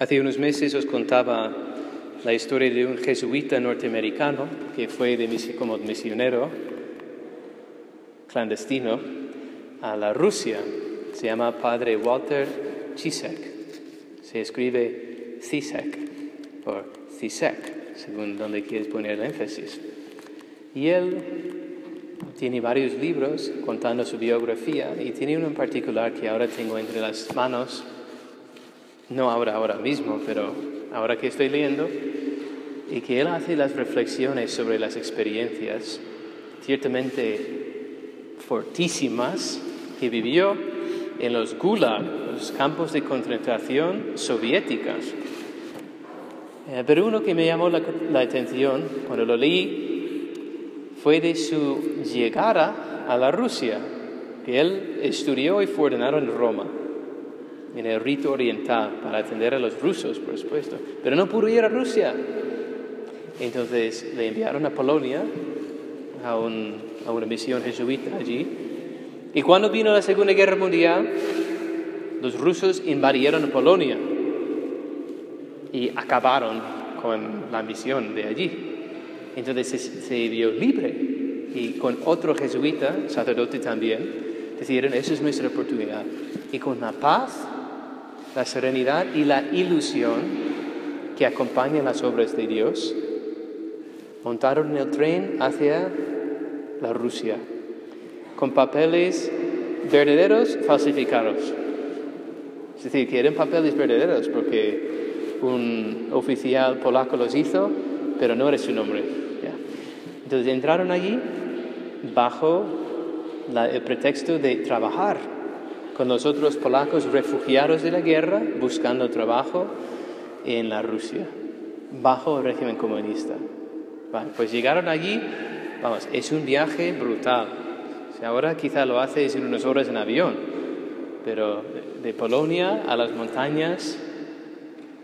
Hace unos meses os contaba la historia de un jesuita norteamericano que fue como misionero clandestino a la Rusia. Se llama Padre Walter Chisek. Se escribe Cisek o Cisek, según donde quieres poner el énfasis. Y él tiene varios libros contando su biografía y tiene uno en particular que ahora tengo entre las manos, no ahora, ahora mismo, pero ahora que estoy leyendo, y que él hace las reflexiones sobre las experiencias ciertamente fortísimas que vivió en los gulag, los campos de concentración soviéticos. Eh, pero uno que me llamó la, la atención cuando lo leí fue de su llegada a la Rusia, que él estudió y fue ordenado en Roma, en el rito oriental, para atender a los rusos, por supuesto. Pero no pudo ir a Rusia. Entonces le enviaron a Polonia, a, a una misión jesuita allí. Y cuando vino la Segunda Guerra Mundial, los rusos invadieron Polonia y acabaron con la misión de allí. Entonces se, vio libre y con otro jesuita, sacerdote también, decidieron, esa es nuestra oportunidad. Y con la paz, la serenidad y la ilusión que acompañan las obras de Dios, montaron el tren hacia la Rusia, con papeles verdaderos falsificados. Es decir, que eran papeles verdaderos porque un oficial polaco los hizo, pero no era su nombre. Entonces entraron allí bajo el pretexto de trabajar con los otros polacos refugiados de la guerra, buscando trabajo en la Rusia, bajo el régimen comunista. pues llegaron allí, vamos, es un viaje brutal. ahora quizá lo haces en unas horas en avión, pero de Polonia a las montañas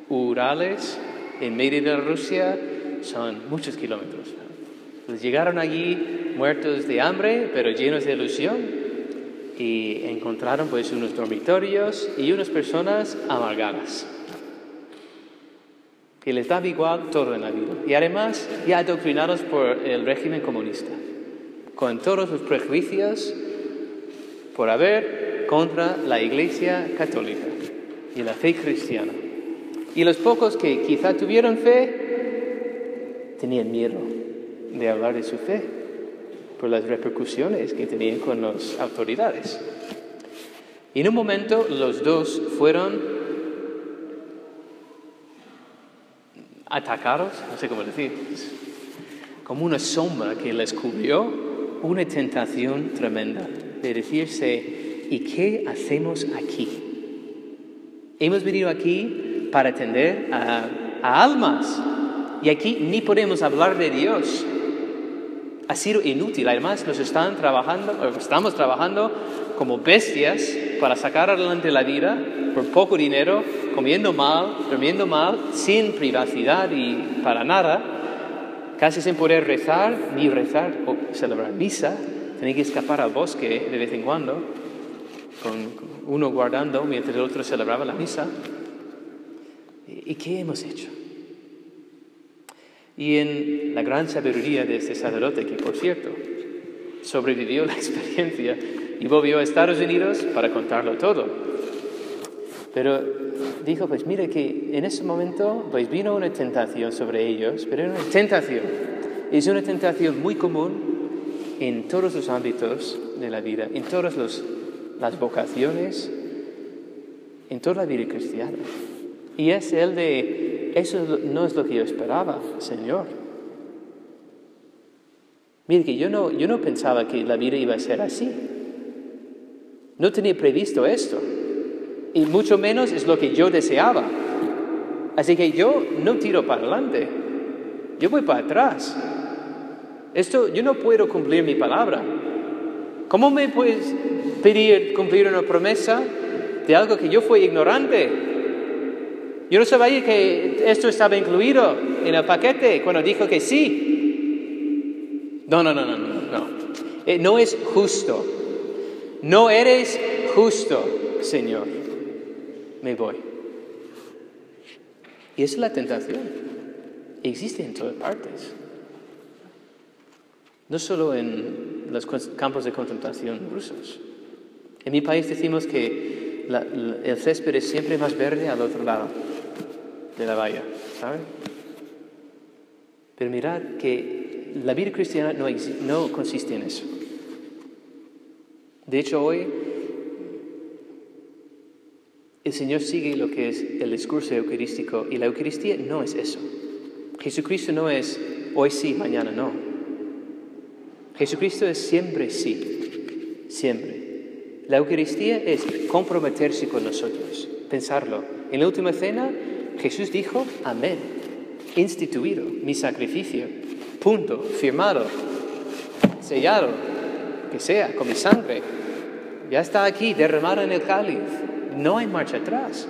Urales, en medio de Rusia, son muchos kilómetros. Llegaron allí muertos de hambre, pero llenos de ilusión, y encontraron pues unos dormitorios y unas personas amargadas, que les daba igual todo en la vida, y además ya adoctrinados por el régimen comunista, con todos los prejuicios por haber contra la Iglesia católica y la fe cristiana. Y los pocos que quizá tuvieron fe tenían miedo de hablar de su fe por las repercusiones que tenían con las autoridades. Y en un momento los dos fueron atacados, no sé cómo decir, como una sombra que les cubrió, una tentación tremenda de decirse, ¿y qué hacemos aquí? Hemos venido aquí para atender a, a almas y aquí ni podemos hablar de Dios ha sido inútil. Además, nos están trabajando, estamos trabajando como bestias para sacar adelante la vida por poco dinero, comiendo mal, durmiendo mal, sin privacidad y para nada, casi sin poder rezar, ni rezar o celebrar misa. Tenía que escapar al bosque de vez en cuando, con uno guardando mientras el otro celebraba la misa. ¿Y qué hemos hecho? Y en la gran sabiduría de este sacerdote, que por cierto sobrevivió la experiencia y volvió a Estados Unidos para contarlo todo. Pero dijo, pues mire que en ese momento pues vino una tentación sobre ellos, pero era una tentación. Es una tentación muy común en todos los ámbitos de la vida, en todas las vocaciones, en toda la vida cristiana. Y es el de eso no es lo que yo esperaba, Señor. Mire que yo no, yo no pensaba que la vida iba a ser así. No tenía previsto esto. Y mucho menos es lo que yo deseaba. Así que yo no tiro para adelante. Yo voy para atrás. Esto, yo no puedo cumplir mi palabra. ¿Cómo me puedes pedir cumplir una promesa de algo que yo fui ignorante? Yo no sabía que esto estaba incluido en el paquete cuando dijo que sí. No, no, no, no, no, no. Eh, no es justo. No eres justo, Señor. Me voy. Y es la tentación. Existe en todas partes. No solo en los campos de concentración rusos. En mi país decimos que el césped es siempre más verde al otro lado de la valla, ¿saben? Pero mirad que la vida cristiana no, no consiste en eso. De hecho, hoy el Señor sigue lo que es el discurso eucarístico y la Eucaristía no es eso. Jesucristo no es hoy sí, mañana no. Jesucristo es siempre sí, siempre. La Eucaristía es comprometerse con nosotros, pensarlo. En la última cena Jesús dijo, amén, instituido mi sacrificio, punto, firmado, sellado, que sea, con mi sangre. Ya está aquí, derramado en el cáliz no hay marcha atrás.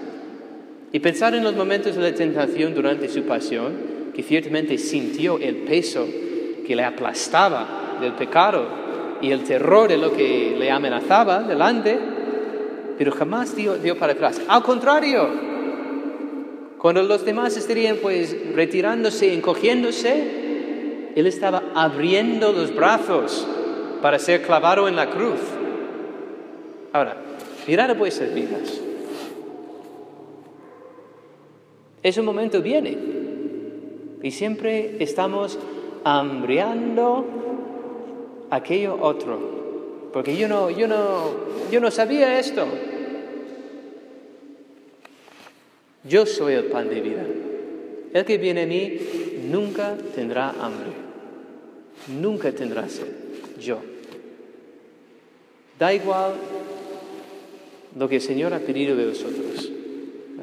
Y pensar en los momentos de la tentación durante su pasión, que ciertamente sintió el peso que le aplastaba del pecado y el terror de lo que le amenazaba delante, pero jamás dio, dio para atrás. Al contrario, cuando los demás estarían pues retirándose, encogiéndose, él estaba abriendo los brazos para ser clavado en la cruz. Ahora, Mirad vuestras vidas. Ese momento viene y siempre estamos hambriando aquello otro, porque yo no, yo no, yo no sabía esto. Yo soy el pan de vida. El que viene a mí nunca tendrá hambre, nunca tendrá sed. Yo. Da igual lo que el Señor ha pedido de vosotros.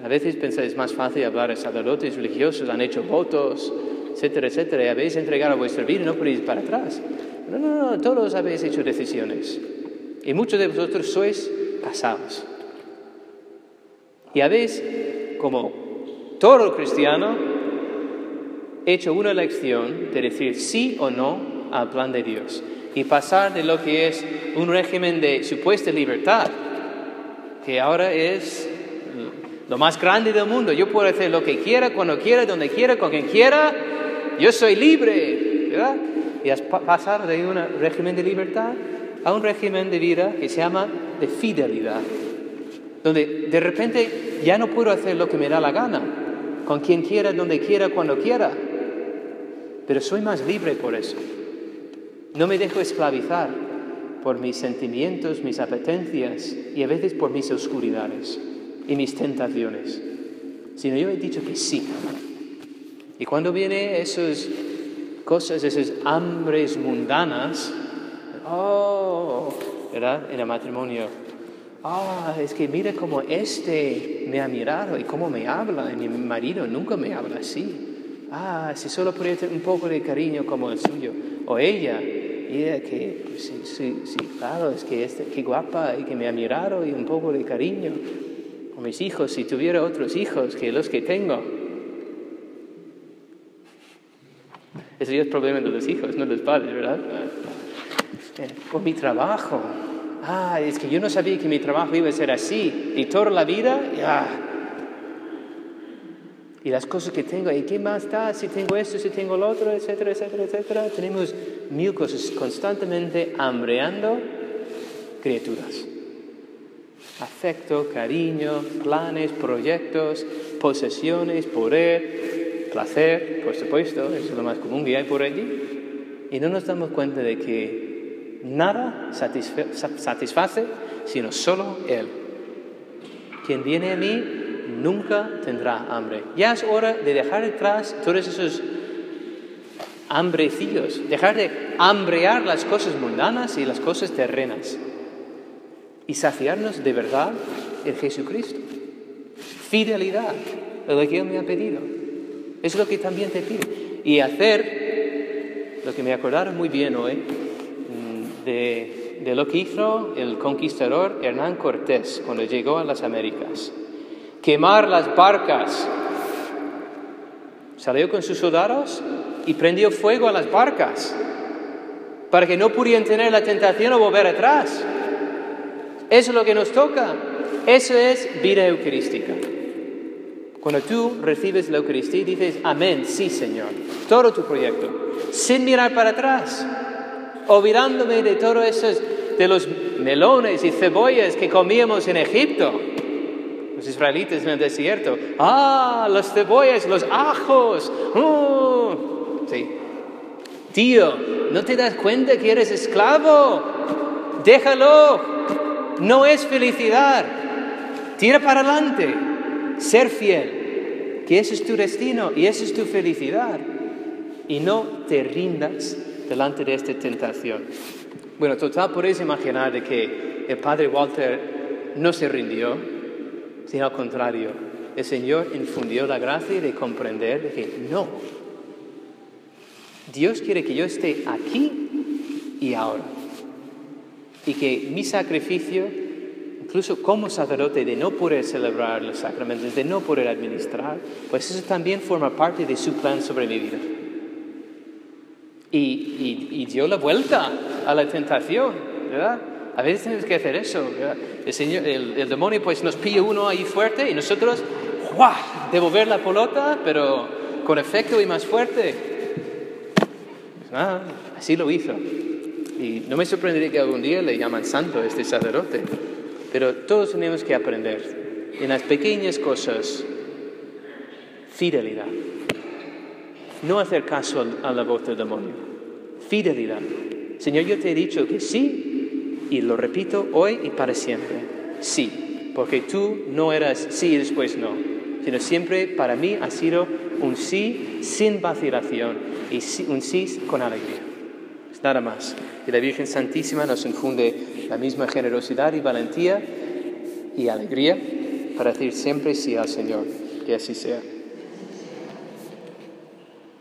A veces pensáis es más fácil hablar de sacerdotes religiosos, han hecho votos, etcétera, etcétera, y habéis entregado vuestra vida y no podéis ir para atrás. No, no, no, todos habéis hecho decisiones. Y muchos de vosotros sois casados. Y habéis, como todo cristiano, hecho una elección de decir sí o no al plan de Dios y pasar de lo que es un régimen de supuesta libertad que ahora es lo más grande del mundo. Yo puedo hacer lo que quiera, cuando quiera, donde quiera, con quien quiera. Yo soy libre, ¿verdad? Y pasado de un régimen de libertad a un régimen de vida que se llama de fidelidad, donde de repente ya no puedo hacer lo que me da la gana, con quien quiera, donde quiera, cuando quiera, pero soy más libre por eso. No me dejo esclavizar por mis sentimientos, mis apetencias y a veces por mis oscuridades y mis tentaciones, sino yo he dicho que sí. Y cuando vienen esas cosas, esas hambres mundanas, oh, ¿verdad? En el matrimonio, ah, es que mira cómo este me ha mirado y cómo me habla, y mi marido nunca me habla así. Ah, si solo pudiera tener un poco de cariño como el suyo, o ella, que pues, sí, sí, sí, claro, es que este, qué guapa y que me ha mirado y un poco de cariño. O mis hijos, si tuviera otros hijos que los que tengo. Ese es el problema de los hijos, no de los padres, ¿verdad? Eh, o mi trabajo. Ah, es que yo no sabía que mi trabajo iba a ser así. Y toda la vida, ya y las cosas que tengo, ¿y qué más da si tengo esto, si tengo lo otro, etcétera, etcétera, etcétera? Tenemos mil cosas constantemente hambreando criaturas. Afecto, cariño, planes, proyectos, posesiones, poder, placer, por supuesto, eso es lo más común que hay por allí. Y no nos damos cuenta de que nada satisface, sino solo Él. Quien viene a mí nunca tendrá hambre. Ya es hora de dejar atrás todos esos hambrecillos, dejar de hambrear las cosas mundanas y las cosas terrenas y saciarnos de verdad en Jesucristo. Fidelidad, lo que Él me ha pedido. Es lo que también te pide. Y hacer lo que me acordaron muy bien hoy de, de lo que hizo el conquistador Hernán Cortés cuando llegó a las Américas quemar las barcas. Salió con sus soldados y prendió fuego a las barcas para que no pudieran tener la tentación o volver atrás. Eso es lo que nos toca. Eso es vida eucarística. Cuando tú recibes la Eucaristía dices, amén, sí Señor, todo tu proyecto, sin mirar para atrás, olvidándome de todos esos, de los melones y cebollas que comíamos en Egipto, los israelitas en el desierto. Ah, las cebollas, los ajos. Uh, sí. Tío, ¿no te das cuenta que eres esclavo? Déjalo. No es felicidad. Tira para adelante. Ser fiel. Que ese es tu destino y esa es tu felicidad. Y no te rindas delante de esta tentación. Bueno, total, podéis imaginar de que el padre Walter no se rindió, sino al contrario, el Señor infundió la gracia de comprender de que no, Dios quiere que yo esté aquí y ahora. Y que mi sacrificio, incluso como sacerdote, de no poder celebrar los sacramentos, de no poder administrar, pues eso también forma parte de su plan sobre mi vida. Y, dio la vuelta a la tentación, ¿verdad? A veces tenemos que hacer eso. El, señor, el, demonio pues nos pilla uno ahí fuerte y nosotros, ¡guau! Devolver la pelota, pero con efecto y más fuerte. Ah, así lo hizo. Y no me sorprendería que algún día le llaman santo a este sacerdote. Pero todos tenemos que aprender en las pequeñas cosas fidelidad. No hacer caso a la voz del demonio. Fidelidad. Señor, yo te he dicho que sí, y lo repito hoy y para siempre. Sí, porque tú no eras sí y después no, sino siempre para mí ha sido un sí sin vacilación y un sí con alegría. Es nada más. Y la Virgen Santísima nos infunde la misma generosidad y valentía y alegría para decir siempre sí al Señor. Que así sea.